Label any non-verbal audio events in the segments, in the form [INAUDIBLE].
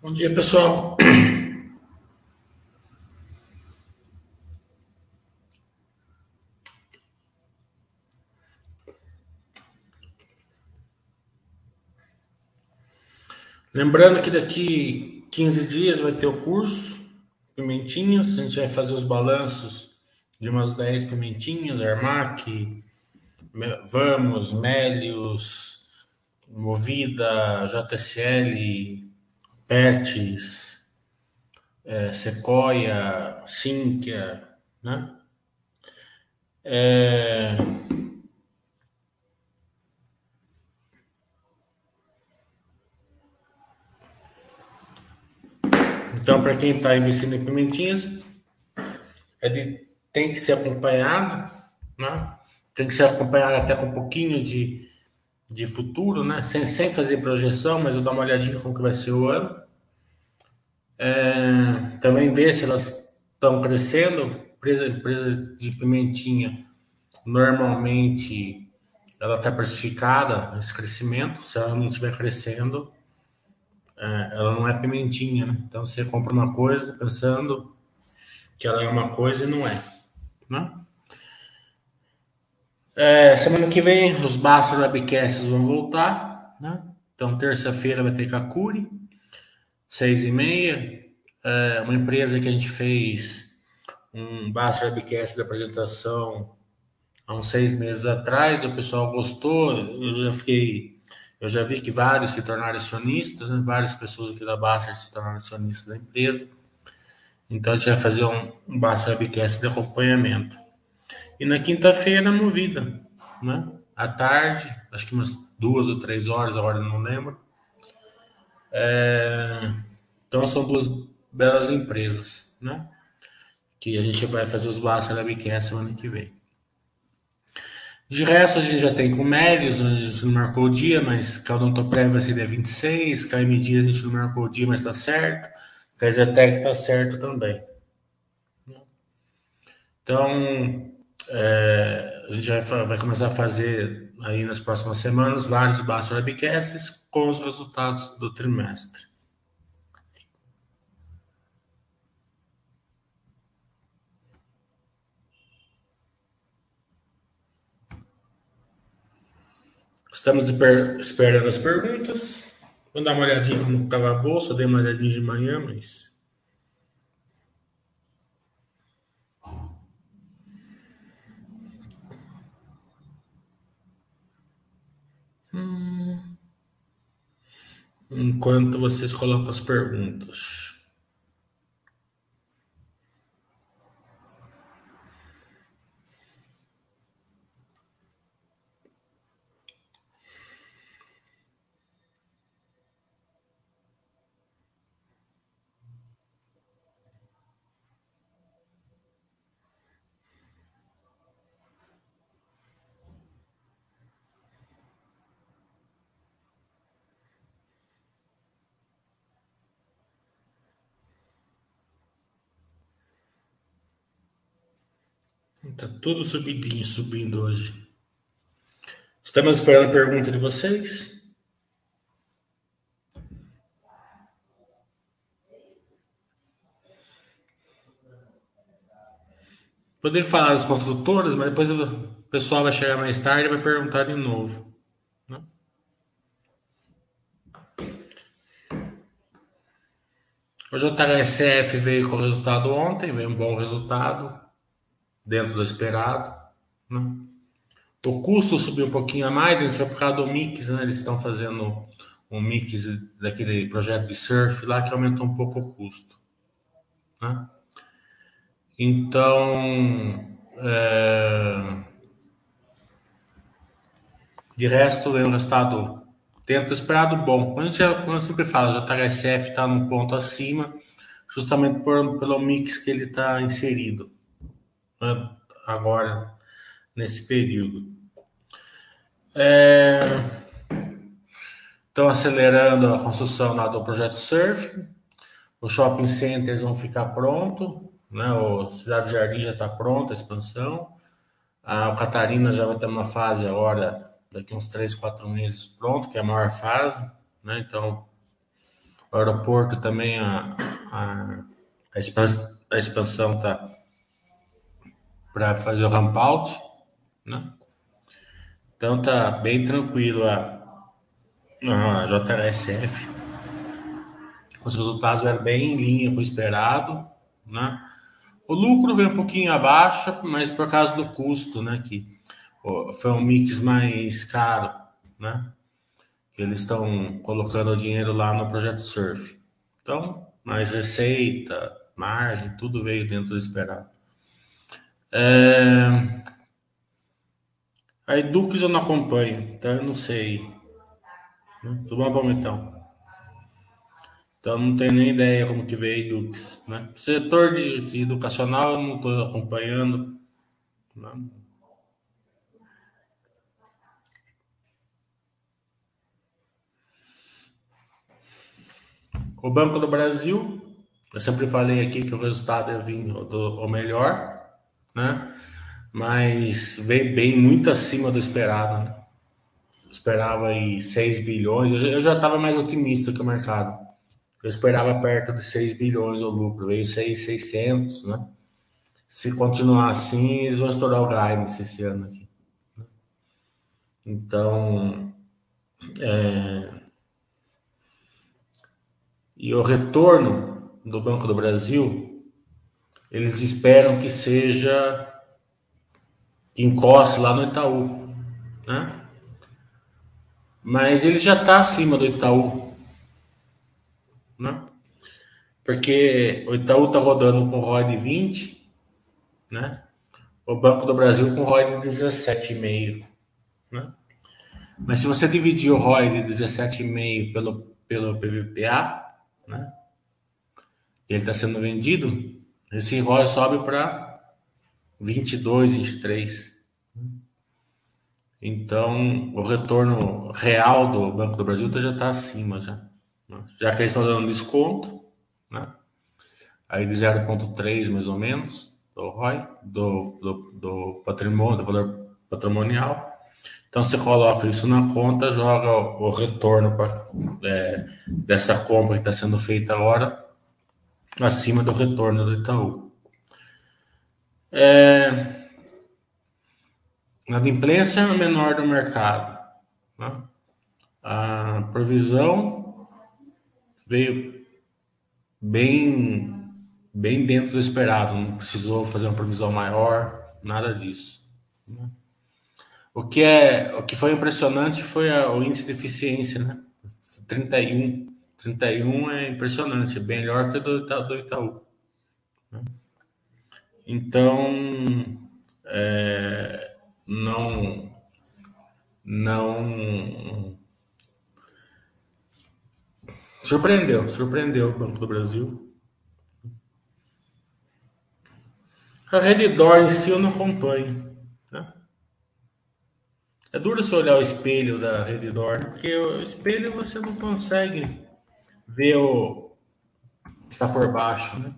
Bom dia, pessoal. Lembrando que daqui 15 dias vai ter o curso Pimentinhas. A gente vai fazer os balanços de umas 10 pimentinhas, Armac, Vamos, Melios, Movida, JSL, Pertes, é, Sequoia, Sinqia, né? É... Então, para quem está investindo em pimentinhas, é de, tem que ser acompanhado, né? Tem que ser acompanhado até com um pouquinho de de futuro, né? Sem, sem fazer projeção, mas eu dou uma olhadinha como que vai ser o ano. É, também ver se elas estão crescendo. Empresa, empresa de pimentinha, normalmente ela está precificada nesse crescimento. Se ela não estiver crescendo, é, ela não é pimentinha, né? Então você compra uma coisa pensando que ela é uma coisa e não é, né? É, semana que vem os Basta Webcasts vão voltar, né? Então terça-feira vai ter Kakuri, seis e meia. É uma empresa que a gente fez um Basta Webcast da apresentação há uns seis meses atrás. O pessoal gostou. Eu já fiquei, eu já vi que vários se tornaram acionistas, né? várias pessoas aqui da Basta se tornaram acionistas da empresa. Então a gente vai fazer um, um Basta Webcast de acompanhamento. E na quinta-feira, movida, né? À tarde, acho que umas duas ou três horas, a hora não lembro. É... Então são duas belas empresas, né? Que a gente vai fazer os Basta Labcast semana que vem. De resto, a gente já tem com Médios, a gente não marcou o dia, mas Caldontoprev vai ser dia 26, KM Dias a gente não marcou o dia, mas tá certo. Kaisertec tá certo também. Então, é, a gente vai, vai, começar a fazer aí nas próximas semanas vários Basta Webcasts com os resultados do trimestre. Estamos esperando as perguntas. Vou dar uma olhadinha como estava a bolsa. dei uma olhadinha de manhã, mas Enquanto vocês colocam as perguntas. Tá tudo subidinho, subindo hoje. Estamos esperando a pergunta de vocês. Poderia falar dos construtores, mas depois o pessoal vai chegar mais tarde e vai perguntar de novo. Né? O JHSF veio com o resultado ontem, veio um bom resultado dentro do esperado. Né? O custo subiu um pouquinho a mais, isso foi por causa do mix, né? Eles estão fazendo um mix daquele projeto de surf lá que aumentou um pouco o custo. Né? Então, é... de resto, é um resultado dentro do esperado bom. Como, já, como eu sempre falo, JHSF está num ponto acima, justamente por, pelo mix que ele está inserido agora, nesse período. É, estão acelerando a construção lá do projeto Surf. Os shopping centers vão ficar pronto, né? O Cidade Jardim já está pronta, a expansão. A Catarina já vai ter uma fase agora, daqui uns 3, 4 meses pronto, que é a maior fase, né? Então, O aeroporto também, a, a, a expansão, a expansão tá para fazer o ramp out, né? Então tá bem tranquilo a, a JSF. Os resultados eram bem em linha com o esperado, né? O lucro veio um pouquinho abaixo, mas por causa do custo, né? Que foi um mix mais caro, né? Eles estão colocando o dinheiro lá no projeto Surf. Então, mais receita, margem, tudo veio dentro do esperado. É... A Edux eu não acompanho, então eu não sei. Tudo bom, Palmitão? Então não tenho nem ideia como que veio a Edux. Né? Setor de, de educacional eu não estou acompanhando. Né? O Banco do Brasil, eu sempre falei aqui que o resultado ia vir do, o melhor, né? Mas veio bem muito acima do esperado, né? esperava aí 6 bilhões, eu já estava mais otimista que o mercado. Eu esperava perto de 6 bilhões o lucro, veio 6,600, né? Se continuar assim, eles vão estourar o guidance esse ano aqui. Né? Então, é... e o retorno do Banco do Brasil, eles esperam que seja que encoste lá no Itaú, né? Mas ele já está acima do Itaú, né? Porque o Itaú está rodando com ROI de 20, né? O Banco do Brasil com ROI de 17,5, né? Mas se você dividir o ROI de 17,5 pelo, pelo PVPA, né? Ele está sendo vendido, esse ROI sobe para 22, 23. Então, o retorno real do Banco do Brasil já está acima já. Né? Já que eles estão dando desconto, né? Aí de 0,3 mais ou menos do ROI, do, do, do, patrimônio, do valor patrimonial. Então você coloca isso na conta, joga o, o retorno pra, é, dessa compra que está sendo feita agora acima do retorno do Itaú. É, a adimplência é a menor do mercado. Né? A provisão veio bem, bem dentro do esperado, não precisou fazer uma provisão maior, nada disso. Né? O que, é, o que foi impressionante foi a, o índice de eficiência, né? 31. 31 é impressionante, é bem melhor que o do, Itaú. Né? Então, é, não não surpreendeu, surpreendeu o Banco do Brasil. A Redditor em si eu não acompanho. Né? É duro você olhar o espelho da Redditor, porque o espelho você não consegue ver o que está por baixo, né?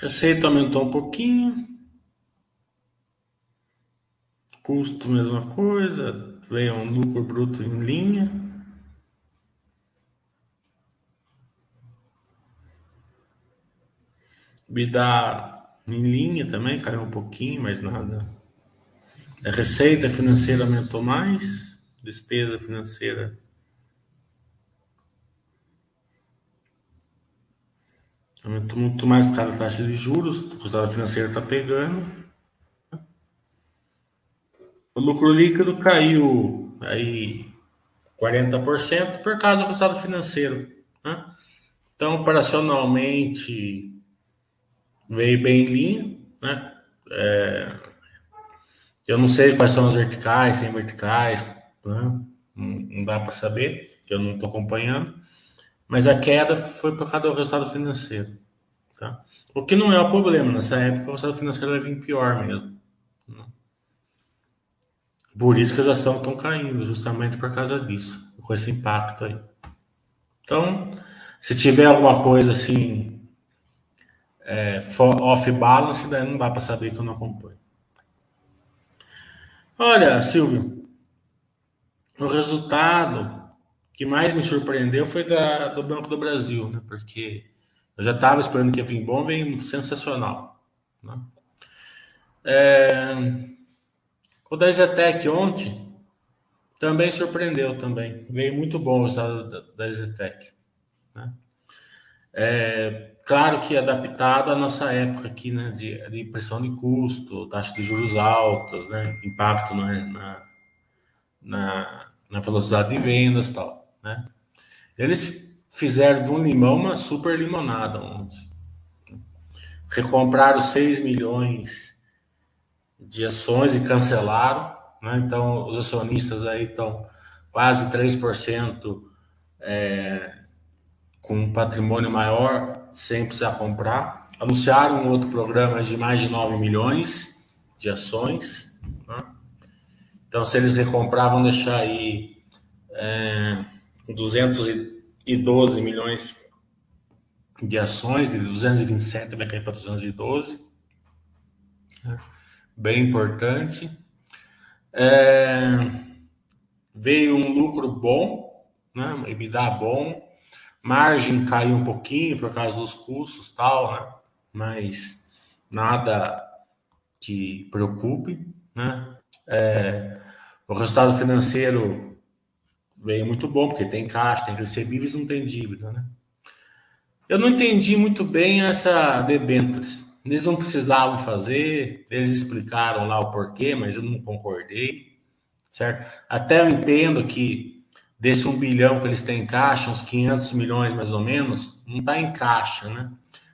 Receita aumentou um pouquinho. Custo, mesma coisa. Veio um lucro bruto em linha. Bidá em linha também, caiu um pouquinho, mas nada. A receita financeira aumentou mais, Despesa financeira. Aumentou muito mais por causa da taxa de juros, o resultado financeiro está pegando. O lucro líquido caiu aí 40% por causa do resultado financeiro. Né? Então, operacionalmente, veio bem em linha. Né? É, eu não sei quais são as verticais, sem verticais, né? não, não dá para saber, eu não estou acompanhando. Mas a queda foi por causa do resultado financeiro. Tá? O que não é o problema, nessa época o resultado financeiro vai vir pior mesmo. Né? Por isso que as ações estão caindo, justamente por causa disso, com esse impacto aí. Então, se tiver alguma coisa assim, é, off balance, daí não dá para saber que eu não acompanho. Olha, Silvio, o resultado que mais me surpreendeu foi da, do Banco do Brasil, né? Porque eu já estava esperando que ia vir bom, veio sensacional. Né? É, o da Zetec ontem também surpreendeu também. Veio muito bom o resultado da, Zetec. Né? É, claro que adaptado à nossa época aqui, né, de, de pressão de custo, taxa de juros altas, né, impacto na, na, na velocidade de vendas tal, né. Eles fizeram de um limão uma super limonada ontem. Recompraram 6 milhões de ações e cancelaram, né, então os acionistas aí estão quase 3% é, com um patrimônio maior sem precisar comprar. Anunciaram um outro programa de mais de 9 milhões de ações. Né? Então, se eles recomprar, vão deixar aí é, 212 milhões de ações, de 227 vai cair para 212. Né? Bem importante. É, veio um lucro bom, né? EBITDA bom, Margem caiu um pouquinho por causa dos custos tal, né? Mas nada que preocupe, né? É, o resultado financeiro veio muito bom, porque tem caixa, tem recebíveis, não tem dívida, né? Eu não entendi muito bem essa debêntures. Eles não precisavam fazer, eles explicaram lá o porquê, mas eu não concordei, certo? Até eu entendo que desse um bilhão que eles têm em caixa, uns 500 milhões mais ou menos, não está em caixa, né?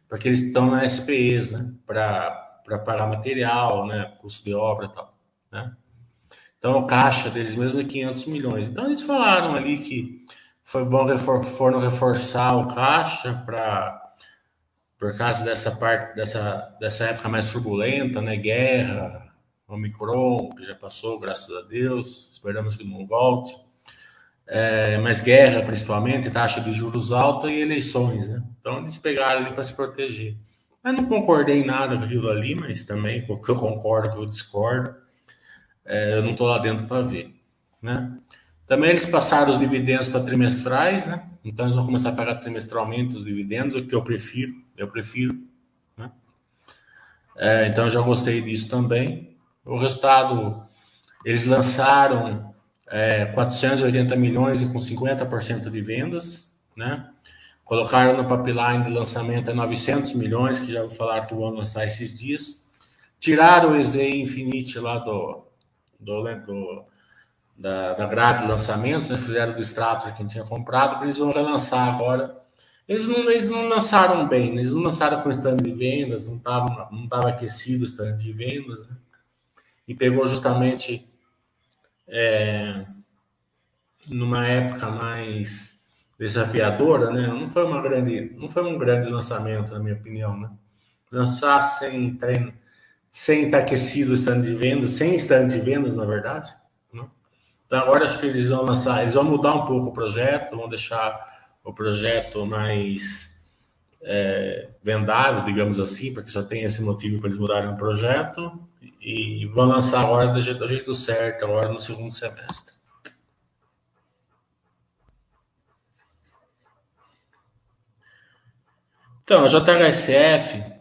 Porque eles estão na SPEs, né? Para pagar material, né? Custo de obra e tal, né? Então, o caixa deles mesmo é 500 milhões. Então, eles falaram ali que foi, vão refor, foram reforçar o caixa para por causa dessa parte dessa, dessa época mais turbulenta, né? Guerra, Omicron, que já passou, graças a Deus. Esperamos que não volte é, mas guerra principalmente, taxa de juros alta e eleições, né? Então eles pegaram ali para se proteger. Mas não concordei em nada com aquilo ali, mas também o [LAUGHS] que eu concordo, que eu discordo, é, eu não estou lá dentro para ver, né? Também eles passaram os dividendos para trimestrais, né? Então eles vão começar a pagar trimestralmente os dividendos, o que eu prefiro, eu prefiro, né? É, então já gostei disso também. O resultado, eles lançaram é, 480 milhões e com 50% de vendas, né? Colocaram no pipeline de lançamento a 900 milhões, que já vou falar que vão lançar esses dias. Tiraram o EZ Infinite lá do, do, do da, da grade de lançamentos, né? fizeram do extrato que a gente tinha comprado, que eles vão relançar agora. Eles não, eles não lançaram bem, né? eles não lançaram com stand de vendas, não estava não tava aquecido o stand de vendas, né? e pegou justamente é, numa época mais desafiadora, né? Não foi uma grande, não foi um grande lançamento, na minha opinião, né? Lançar sem treino, sem estar aquecido o stand de vendas, sem stand de vendas, na verdade. Né? Então agora acho que eles vão lançar, eles vão mudar um pouco o projeto, vão deixar o projeto mais é, vendável, digamos assim, porque só tem esse motivo para eles mudarem o projeto e vão lançar agora do jeito, do jeito certo, agora no segundo semestre. Então, a JHSF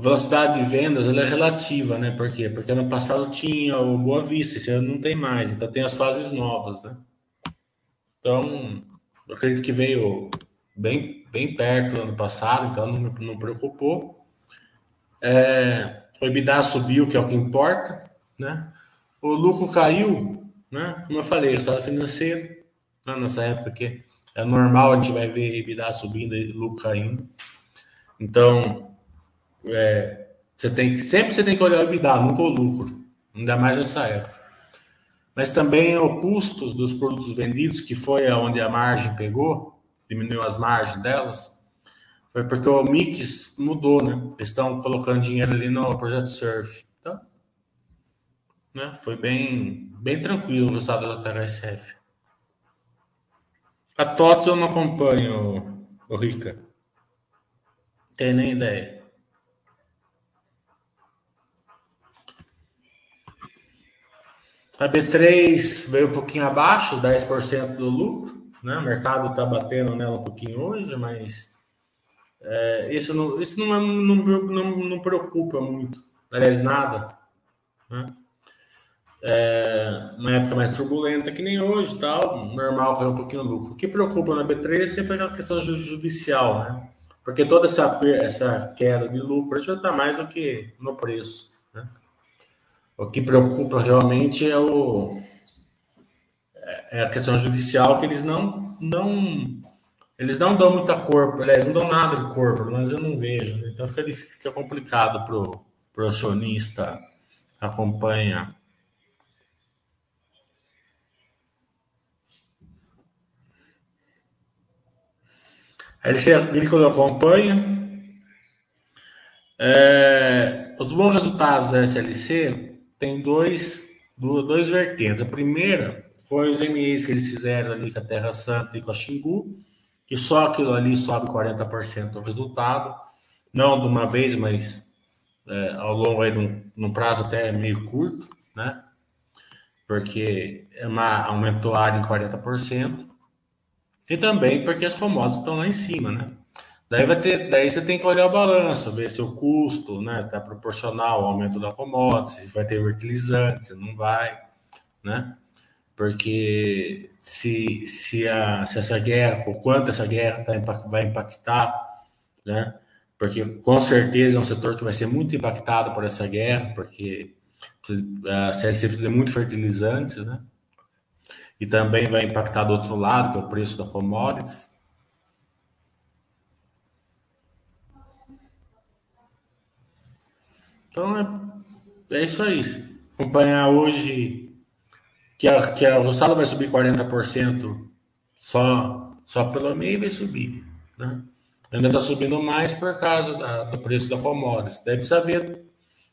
velocidade de vendas ela é relativa, né? Por quê? Porque ano passado tinha o Boa Vista, esse ano não tem mais, então tem as fases novas, né? Então, eu acredito que veio bem, bem perto do ano passado, então não, não preocupou. É, o EBITDA subiu, que é o que importa, né? O lucro caiu, né? Como eu falei, o estado financeiro, né? nessa época que é normal, a gente vai ver EBITDA subindo e lucro caindo. Então, é, você tem sempre você tem que olhar o EBITDA, nunca o lucro, ainda mais nessa época. Mas também o custo dos produtos vendidos, que foi onde a margem pegou, diminuiu as margens delas, foi porque o mix mudou, né? Eles estão colocando dinheiro ali no projeto Surf. Então, né? Foi bem, bem tranquilo o resultado da THSF. A TOTS eu não acompanho, o Rica. Tem nem ideia. A B3 veio um pouquinho abaixo, 10% do lucro. Né? O mercado está batendo nela um pouquinho hoje, mas é, isso, não, isso não, não, não, não preocupa muito. Aliás, nada. Né? É, uma época mais turbulenta que nem hoje, tal, normal cair um pouquinho lucro. O que preocupa na B3 é sempre a questão judicial, né? Porque toda essa, essa queda de lucro já está mais do que no preço. O que preocupa realmente é, o, é a questão judicial que eles não, não eles não dão muita corpo, aliás, não dão nada de corpo, mas eu não vejo. Né? Então fica, fica complicado para o acionista acompanhar. A Agrícola acompanha. É, os bons resultados da SLC tem dois, dois vertentes. A primeira foi os MEs que eles fizeram ali com a Terra Santa e com a Xingu, que só aquilo ali sobe 40% o resultado. Não de uma vez, mas é, ao longo aí de um, prazo até meio curto, né? Porque é uma, aumentou a área em 40%. E também porque as commodities estão lá em cima, né? Daí, vai ter, daí você tem que olhar o balanço, ver se o custo está né, tá proporcional ao aumento da commodity, se vai ter fertilizante, se não vai, né? Porque se, se, a, se essa guerra, o quanto essa guerra tá, vai impactar, né? Porque com certeza é um setor que vai ser muito impactado por essa guerra, porque a CLC precisa de muito fertilizantes, né? e também vai impactar do outro lado, que é o preço da commodities. Então é, é isso aí. Acompanhar hoje que a, que a Roçada vai subir 40% só, só pelo meio vai subir. Né? Ainda está subindo mais por causa da, do preço da commodities. Precisa ver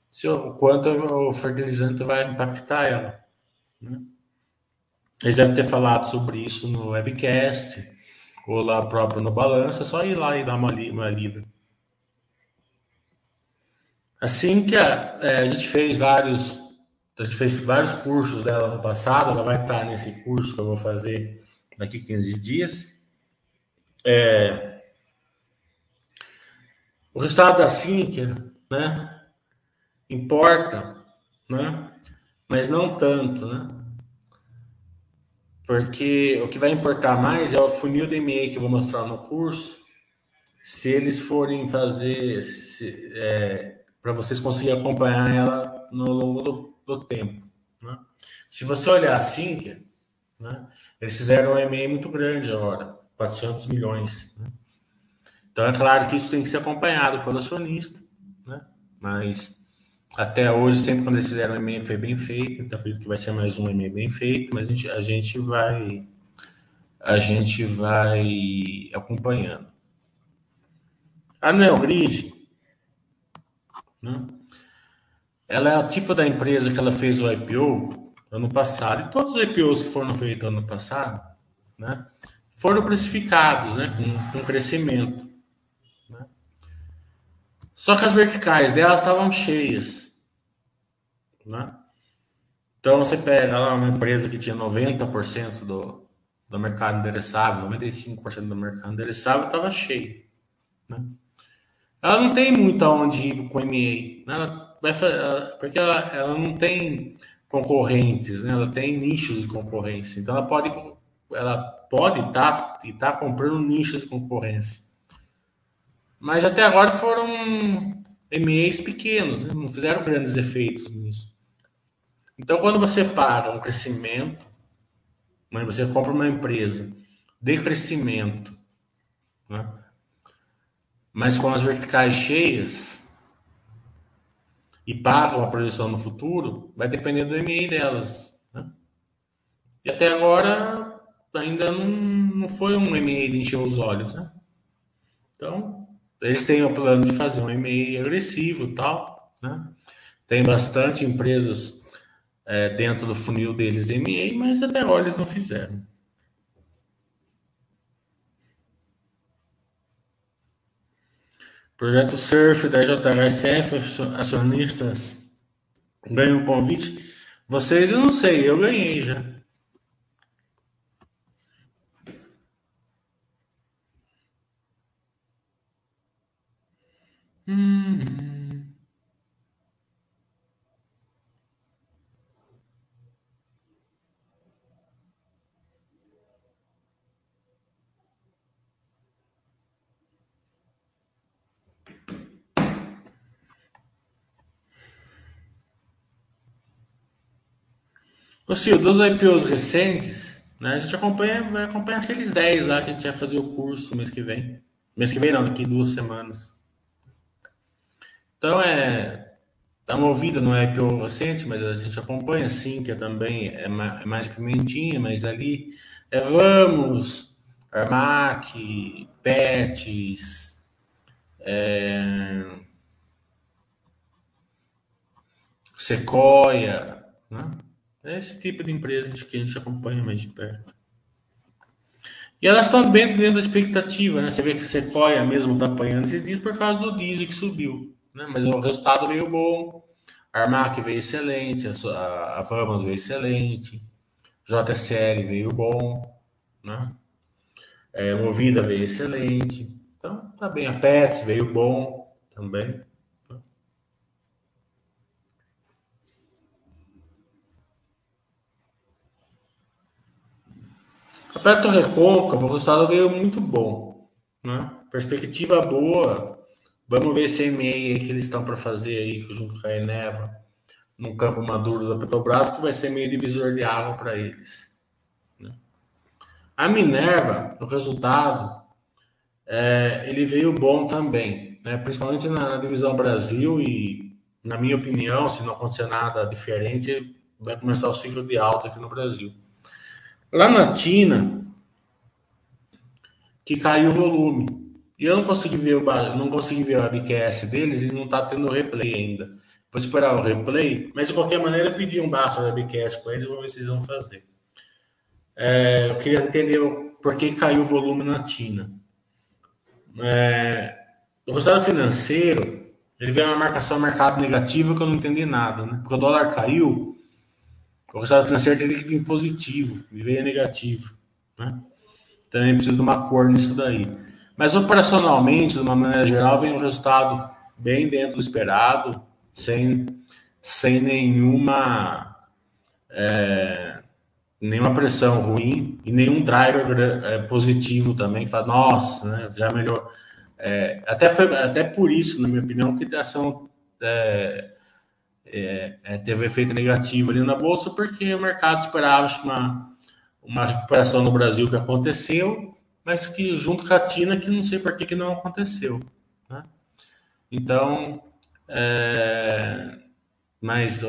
se, o quanto o fertilizante vai impactar ela. Né? Eles devem ter falado sobre isso no webcast ou lá próprio no balanço, é só ir lá e dar uma, li uma lida. Assim que a, é, a, gente fez vários, a gente fez vários cursos dela no passado, ela vai estar nesse curso que eu vou fazer daqui 15 dias. É, o resultado da Sinqia, né, importa, né, mas não tanto, né. Porque o que vai importar mais é o funil e-mail que eu vou mostrar no curso. Se eles forem fazer, é, para vocês conseguirem acompanhar ela no longo do, do tempo. Né? Se você olhar assim, né, eles fizeram um e-mail muito grande agora, 400 milhões. Né? Então é claro que isso tem que ser acompanhado pelo acionista, né? mas até hoje, sempre quando eles fizeram um e-mail foi bem feito, então acredito que vai ser mais um e-mail bem feito, mas a gente, a gente vai a gente vai acompanhando. A Neogrid, né? ela é o tipo da empresa que ela fez o IPO ano passado, e todos os IPOs que foram feitos ano passado, né, foram precificados, né, com, com crescimento. Né? Só que as verticais delas estavam cheias. Né? Então você pega lá uma empresa que tinha 90% do, do mercado endereçável, 95% do mercado endereçável estava cheio. Né? Ela não tem muito aonde ir com MA. Né? Ela vai, porque ela, ela não tem concorrentes, né? ela tem nichos de concorrência. Então ela pode ela pode estar tá, tá comprando nichos de concorrência. Mas até agora foram MAs pequenos, né? não fizeram grandes efeitos nisso. Então, quando você para um crescimento, né? você compra uma empresa de crescimento, né? Mas com as verticais cheias e paga uma projeção no futuro, vai depender do MA delas. Né? E até agora ainda não, não foi um MA de encher os olhos. Né? Então, eles têm o plano de fazer um MA agressivo e tal. Né? Tem bastante empresas é, dentro do funil deles de MA, mas até agora eles não fizeram. Projeto Surf da JHSF, acionistas ganham o convite. Vocês eu não sei, eu ganhei já. Sil, dos IPOs recentes, né, a gente acompanha, vai acompanhar aqueles 10 lá que a gente vai fazer o curso mês que vem. Mês que vem não, daqui duas semanas. Então é. Dá uma ouvida no IPO recente, mas a gente acompanha sim, que é também é mais pimentinha, mas ali é Vamos, Armac, Pets, é, Sequoia, né? É esse tipo de empresa que a gente acompanha mais de perto. E elas estão bem dentro da expectativa, né? Você vê que a Sequoia mesmo está apanhando esses dias por causa do diesel que subiu, né? Mas o resultado veio bom, a Armac veio excelente, a, a Vamos veio excelente, JSL veio bom, né? É, Movida veio excelente, então tá bem. A Pets veio bom também. A Petro Recôncavo, o resultado veio muito bom. Né? Perspectiva boa. Vamos ver esse MA que eles estão para fazer aí, junto com a Eneva, no campo maduro da Petrobras, que vai ser meio divisor de água para eles. Né? A Minerva, o resultado, é, ele veio bom também, né? principalmente na, na, divisão Brasil e, na minha opinião, se não acontecer nada diferente, vai começar o ciclo de alta aqui no Brasil. Lá na Tina, que caiu o volume. E eu não consegui ver o não consegui ver o webcast deles e não está tendo replay ainda. Vou esperar o replay, mas de qualquer maneira eu pedi um basta webcast com eles e vou ver se eles vão fazer. É, eu queria entender por que caiu o volume na Tina. É, o resultado financeiro, ele veio uma marcação mercado negativa que eu não entendi nada, né? Porque o dólar caiu, o resultado financeiro teria que vir positivo, e veio negativo. Né? Também precisa de uma cor nisso daí. Mas operacionalmente, de uma maneira geral, vem um resultado bem dentro do esperado, sem, sem nenhuma, é, nenhuma pressão ruim e nenhum driver é, positivo também, que fala, nossa, né, já melhor. É, até, foi, até por isso, na minha opinião, que a ação é, é, teve um efeito negativo ali na bolsa, porque o mercado esperava uma, uma recuperação no Brasil que aconteceu, mas que junto com a Tina, que não sei por que, que não aconteceu. Né? Então, é, mas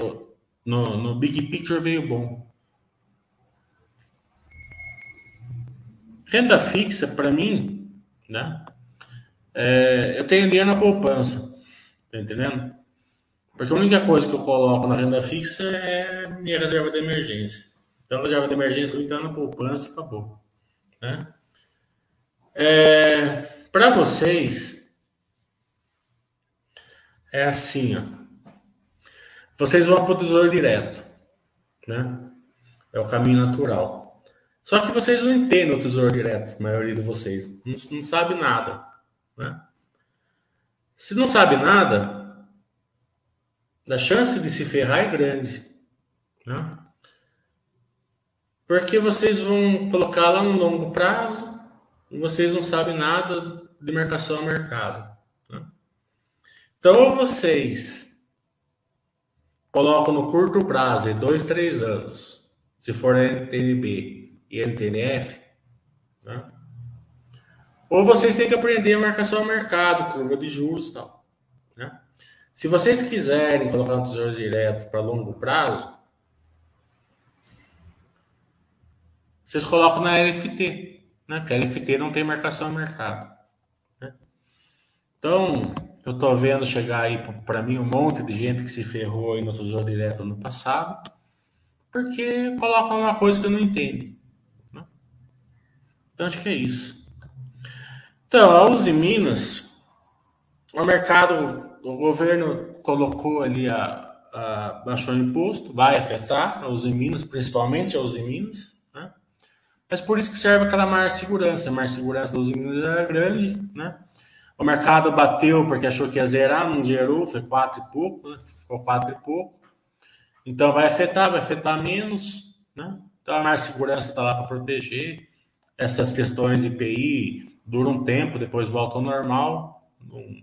no, no Big Picture veio bom. Renda fixa, para mim, né? É, eu tenho dinheiro na poupança, tá entendendo? Porque a única coisa que eu coloco na renda fixa é minha reserva de emergência. Então, a reserva de emergência para entrar na poupança acabou. Né? É, para vocês, é assim, ó. Vocês vão para o tesouro direto, né? É o caminho natural. Só que vocês não entendem o tesouro direto, a maioria de vocês. Não, não sabe nada, né? Se não sabe nada, a chance de se ferrar é grande. Né? Porque vocês vão colocar lá no longo prazo e vocês não sabem nada de marcação a mercado. Né? Então, ou vocês colocam no curto prazo, em dois, três anos, se for NTNB e NTNF, né? Ou vocês têm que aprender a marcação ao mercado, curva de juros e tal. Se vocês quiserem colocar um tesouro direto para longo prazo, vocês colocam na LFT, né? Porque a LFT não tem marcação ao mercado. Né? Então, eu estou vendo chegar aí para mim um monte de gente que se ferrou aí no tesouro direto no passado, porque colocam uma coisa que eu não entendo. Né? Então, acho que é isso. Então, a Uzi Minas, o mercado, o governo colocou ali a, a baixou o imposto, vai afetar Uzi Minas, principalmente a Uzi Minas, né? Mas por isso que serve aquela maior segurança. A maior segurança Uzi Minas era grande, né? O mercado bateu porque achou que ia zerar, não zerou, foi quatro e pouco, né? ficou quatro e pouco. Então vai afetar, vai afetar menos, né? Então a maior segurança está lá para proteger essas questões de IPI, dura um tempo, depois volta ao normal.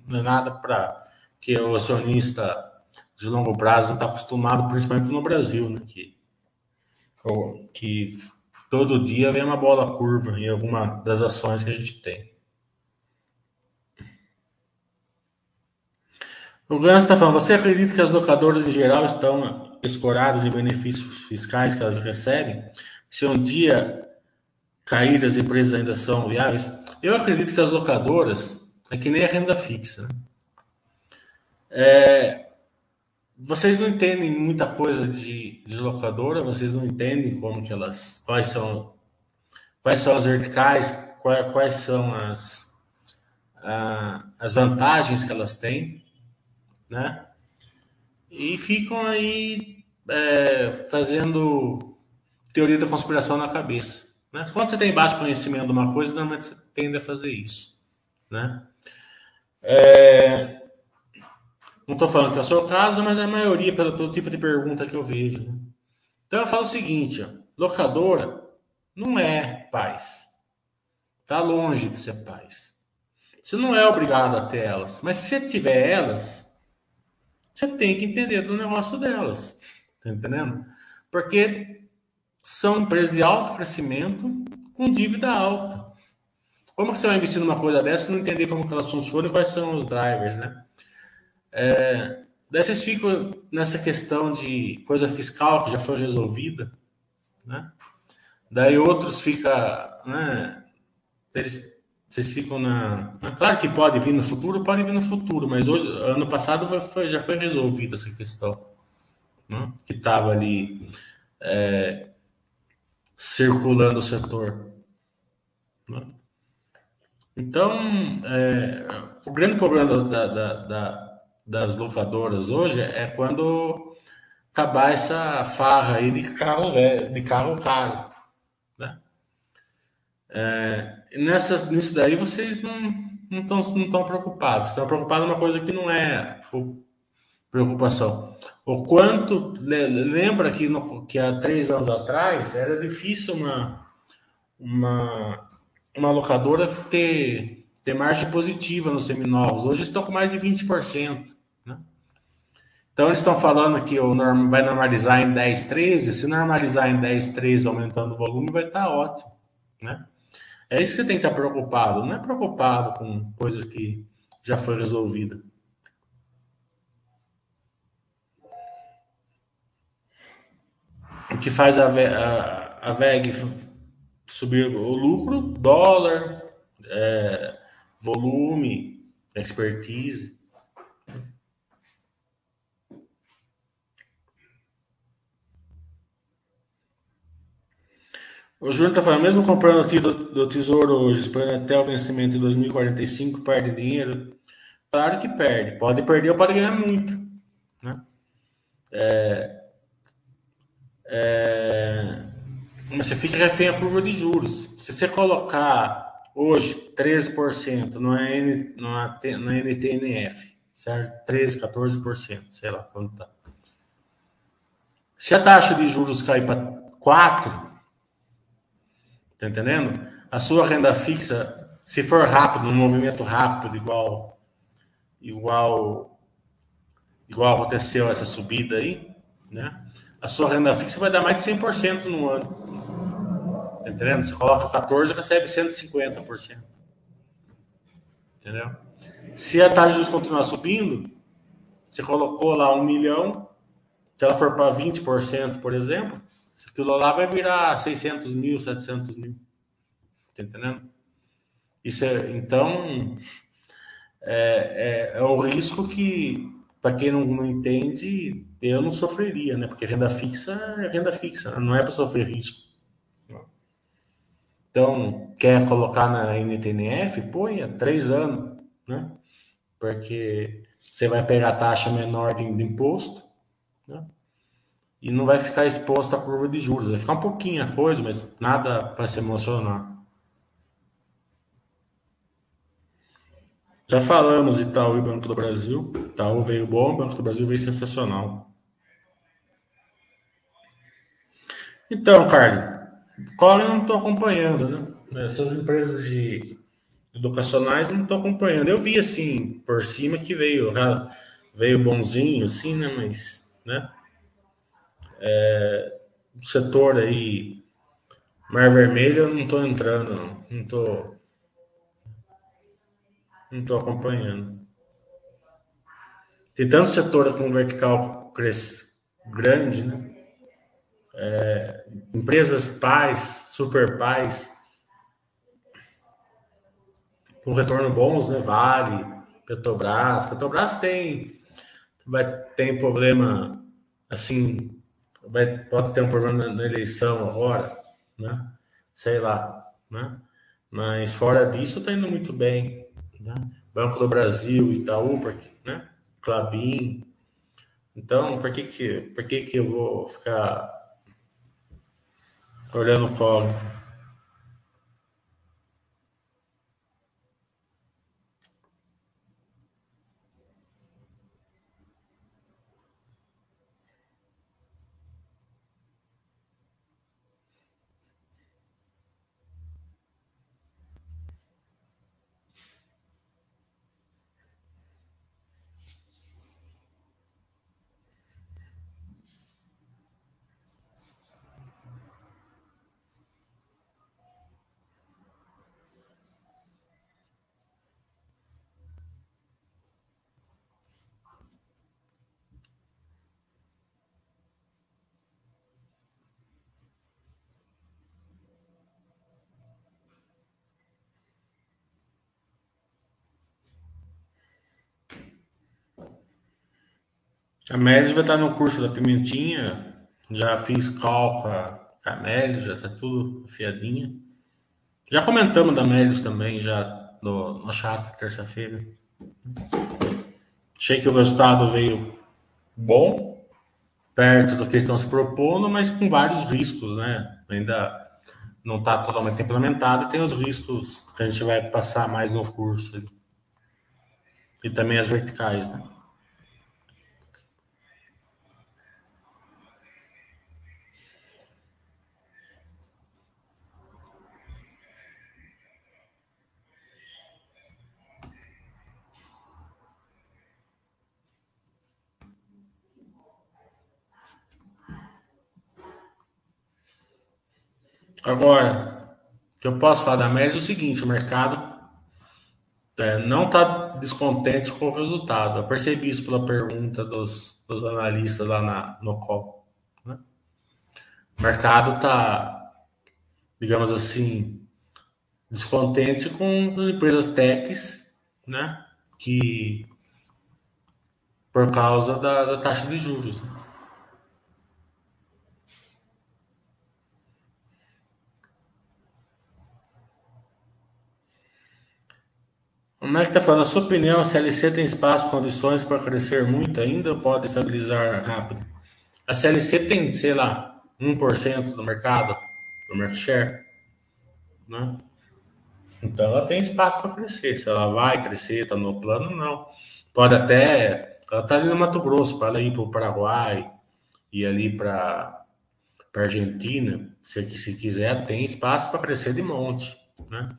Não é nada para que o acionista de longo prazo está acostumado, principalmente no Brasil, né? Que, que todo dia vem uma bola curva em alguma das ações que a gente tem. O Gans está falando, você acredita que as locadoras em geral estão escoradas em benefícios fiscais que elas recebem? Se um dia cair as empresas ainda são viáveis? Eu acredito que as locadoras é que nem a renda fixa. Né? É, vocês não entendem muita coisa de, de locadora, vocês não entendem como que elas, quais são, quais são as verticais, quais, quais são as, a, as vantagens que elas têm, né? E ficam aí é, fazendo teoria da conspiração na cabeça. Né? Quando você tem baixo conhecimento de uma coisa, normalmente você tende a fazer isso. Né? É... Não estou falando que é o seu caso, mas é a maioria, pelo, pelo tipo de pergunta que eu vejo. Né? Então eu falo o seguinte: ó, locadora não é paz. Está longe de ser paz. Você não é obrigado a ter elas, mas se você tiver elas, você tem que entender do negócio delas. Tá entendendo? Porque são empresas de alto crescimento com dívida alta. Como que você vai investir numa coisa dessa e não entender como que elas funcionam e quais são os drivers, né? É, daí vocês ficam nessa questão de coisa fiscal que já foi resolvida, né? Daí outros ficam, né? Eles, vocês ficam na. Claro que pode vir no futuro, pode vir no futuro, mas hoje, ano passado foi, já foi resolvida essa questão, né? que estava ali é, circulando o setor. Né? Então, é, o grande problema da, da, da, das locadoras hoje é quando acabar essa farra aí de carro velho, de carro caro. Né? É, nessas, nisso daí vocês não estão não não preocupados. Estão preocupados uma coisa que não é preocupação. O quanto lembra que, no, que há três anos atrás era difícil uma, uma, uma locadora ter, ter margem positiva nos seminovos. Hoje estão com mais de 20%. Então eles estão falando que o norm, vai normalizar em 10, 13. Se normalizar em 10, 13, aumentando o volume, vai estar ótimo. Né? É isso que você tem que estar preocupado. Não é preocupado com coisas que já foi resolvida. o que faz a, a, a VEG subir o lucro, dólar, é, volume, expertise. O Júnior está falando, mesmo comprando o título do Tesouro hoje, esperando até o vencimento de 2045, perde dinheiro? Claro que perde. Pode perder ou pode ganhar muito. Né? É, é... Mas você fica refém a curva de juros. Se você colocar hoje 13%, não é, N, não é, não é NTNF, certo? 13, 14%, sei lá quanto tá. Se a taxa de juros cair para 4, tá entendendo? A sua renda fixa, se for rápido, um movimento rápido, igual igual igual aconteceu essa subida aí, né? A sua renda fixa vai dar mais de 100% no ano. Tá entendendo? Você coloca 14, recebe 150%. Entendeu? Se a taxa de juros continuar subindo, você colocou lá um milhão, se ela for para 20%, por exemplo, aquilo lá vai virar 600 mil, 700 mil. Tá entendendo? Isso é, então, é, é, é o risco que, para quem não, não, entende, eu não sofreria, né? Porque renda fixa é renda fixa, não é para sofrer risco. Então, quer colocar na NTNF? Ponha três anos, né? Porque você vai pegar taxa menor de, de imposto, né? E não vai ficar exposto à curva de juros. Vai ficar um pouquinho a coisa, mas nada para se emocionar. Já falamos Itaú e Banco do Brasil. Itaú veio bom, Banco do Brasil veio sensacional. Então, Carlos, Cola eu não estou acompanhando, né? Essas empresas de educacionais não estou acompanhando. Eu vi assim por cima que veio veio bonzinho, assim, né? Mas, né? É, setor aí Mar Vermelho eu não estou entrando, não. Não estou não estou acompanhando. Tem tanto setor com vertical grande, né? É, empresas pais, super pais, com retorno bons, né? Vale, Petrobras. Petrobras tem, vai, tem problema, assim, vai, pode ter um problema na, eleição agora, né? Sei lá, né? Mas fora disso, está indo muito bem. Né? Banco do Brasil, Itaú, né? Clabin. Então, por que que, por que que eu vou ficar olhando o colo? A Mélia vai estar no curso da Pimentinha. Já fiz cálculo com a já está tudo afiadinha. Já comentamos da Mélios também, já no, no chat, terça-feira. Achei que o resultado veio bom, perto do que estão se propondo, mas com vários riscos, né? Ainda não está totalmente implementado tem os riscos que a gente vai passar mais no curso. E também as verticais, né? Agora, o que eu posso falar da Média é o seguinte: o mercado é, não está descontente com o resultado. Eu percebi isso pela pergunta dos, dos analistas lá na, no call. Né? O mercado está, digamos assim, descontente com as empresas techs, né? Que por causa da, da taxa de juros. Né? O Mac está falando, na sua opinião, a CLC tem espaço, condições para crescer muito ainda ou pode estabilizar rápido? A CLC tem, sei lá, 1% do mercado, do market share, né? Então ela tem espaço para crescer. Se ela vai crescer, está no plano, não. Pode até. Ela está ali no Mato Grosso, para ir para o Paraguai e ali para a Argentina, se, se quiser, tem espaço para crescer de monte. Né?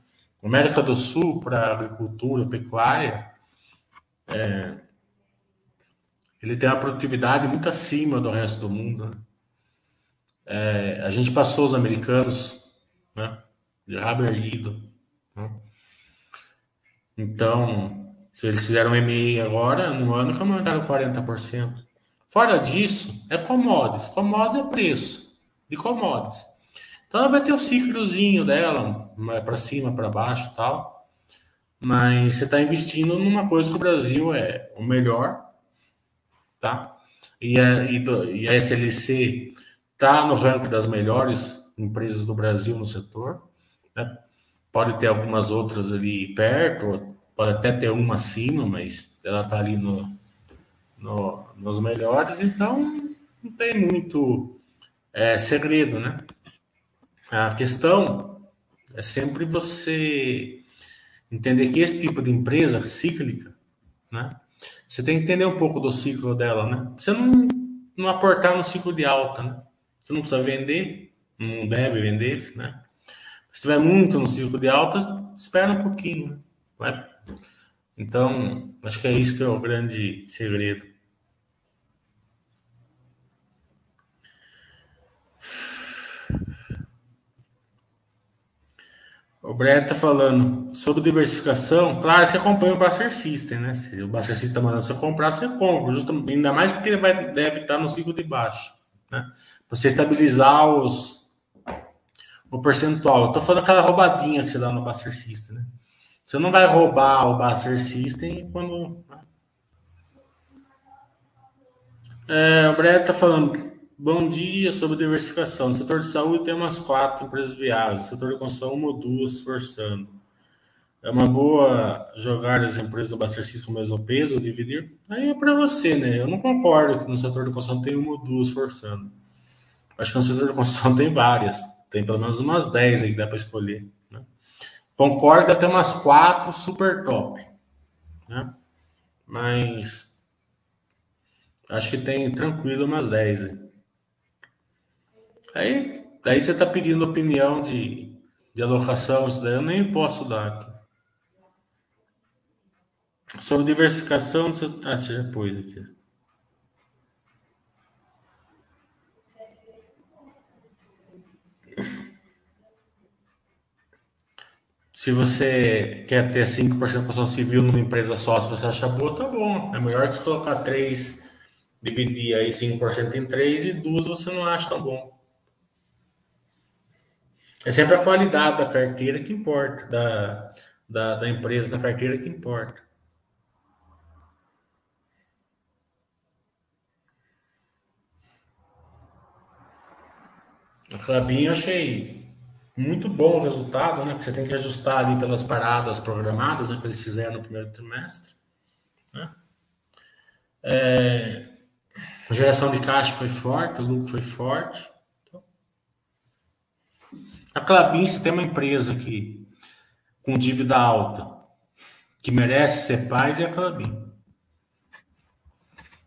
América do Sul, para agricultura, pecuária, é, ele tem uma produtividade muito acima do resto do mundo. Né? É, a gente passou os americanos né, de rabo erguido. Né? Então, se eles fizeram um MEI agora, no ano que aumentaram 40%. Fora disso, é commodities. Commodities é preço de commodities. Então ela vai ter o ciclozinho dela, para cima, para baixo tal. Mas você está investindo numa coisa que o Brasil é o melhor, tá? E a, e a SLC está no ranking das melhores empresas do Brasil no setor. Né? Pode ter algumas outras ali perto, pode até ter uma acima, mas ela está ali no, no, nos melhores, então não tem muito é, segredo, né? A questão é sempre você entender que esse tipo de empresa cíclica, né? Você tem que entender um pouco do ciclo dela, né? Você não, não aportar no ciclo de alta, né? Você não precisa vender, não deve vender, né? Se tiver muito no ciclo de alta, espera um pouquinho, né? Então, acho que é isso que é o grande segredo. O Breno tá falando sobre diversificação. Claro que você acompanha o Buster System, né? Se o Buster System tá mandando você comprar, você compra. Justamente, ainda mais porque ele vai, deve estar no ciclo de baixo. Né? Você estabilizar os, o percentual. Eu tô falando aquela roubadinha que você dá no Buster System, né? Você não vai roubar o Buster System quando. Né? É, o Breno tá falando. Bom dia sobre diversificação. No setor de saúde tem umas quatro empresas viáveis. No setor de construção, uma ou duas forçando. É uma boa jogar as empresas do Baster com o mesmo peso, dividir? Aí é para você, né? Eu não concordo que no setor de construção tem uma ou duas forçando. Acho que no setor de construção tem várias. Tem pelo menos umas 10 aí que dá para escolher. Né? Concordo até umas quatro super top. Né? Mas acho que tem tranquilo umas 10 aí. Aí, daí você está pedindo opinião de, de alocação, isso daí eu nem posso dar aqui. Sobre diversificação, você, ah, você já pôs aqui. Se você quer ter 5% de construção civil numa empresa só, se você acha boa, tá bom. É melhor que você colocar 3, dividir aí 5% em 3 e duas você não acha tão bom. É sempre a qualidade da carteira que importa, da, da, da empresa da carteira que importa. A Clabin eu achei muito bom o resultado, né? Porque você tem que ajustar ali pelas paradas programadas né, que eles fizeram no primeiro trimestre. Né? É, a geração de caixa foi forte, o lucro foi forte. A Clabin, se tem uma empresa que com dívida alta, que merece ser paz, é a Clabin.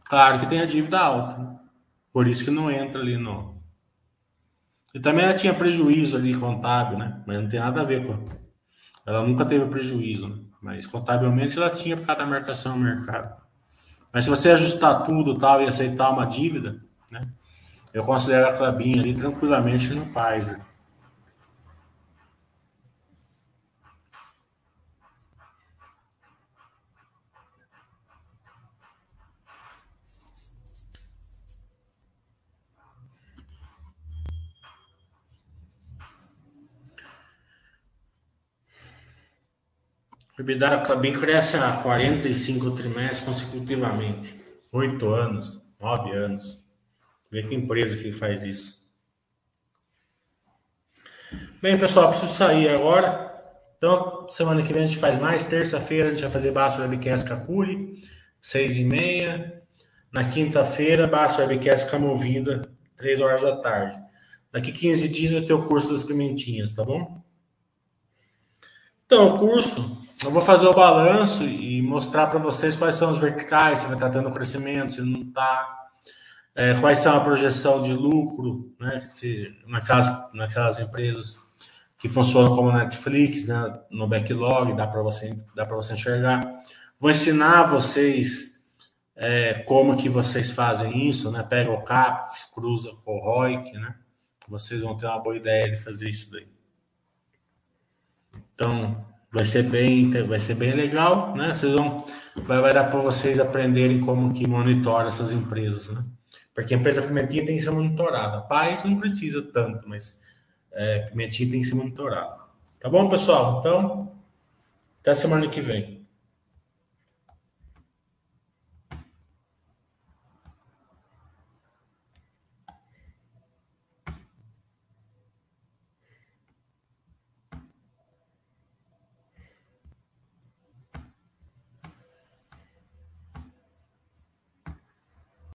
Claro que tem a dívida alta, né? por isso que não entra ali no. E também ela tinha prejuízo ali contábil, né? Mas não tem nada a ver com. Ela nunca teve prejuízo, né? mas contabilmente ela tinha por causa da marcação no mercado. Mas se você ajustar tudo tal e aceitar uma dívida, né? Eu considero a Clabin ali tranquilamente no paz. Né? O EBITDA também cresce há 45 trimestres consecutivamente. Oito anos, nove anos. Vê que empresa que faz isso. Bem, pessoal, preciso sair agora. Então, semana que vem a gente faz mais. Terça-feira a gente vai fazer Baixo Webcast Capuli, seis e meia. Na quinta-feira, Baixo Webcast Camovida, três horas da tarde. Daqui 15 dias eu tenho o curso das pimentinhas, tá bom? Então, o curso, eu vou fazer o balanço e mostrar para vocês quais são os verticais, se vai estar tendo crescimento, se não está, é, quais são a projeção de lucro, né? Se, naquelas, naquelas empresas que funcionam como Netflix, né? no backlog, dá para você, dá você enxergar. Vou ensinar vocês é, como que vocês fazem isso, né? Pega o CAPEX, cruza com o ROIC, né? Vocês vão ter uma boa ideia de fazer isso daí. Então, vai ser bem, vai ser bem legal, né? Vocês vão, vai, vai dar para vocês aprenderem como que monitora essas empresas, né? Porque a empresa pimentinha tem que ser monitorada. Paz não precisa tanto, mas é, pimentinha tem que ser monitorada. Tá bom, pessoal? Então, até semana que vem.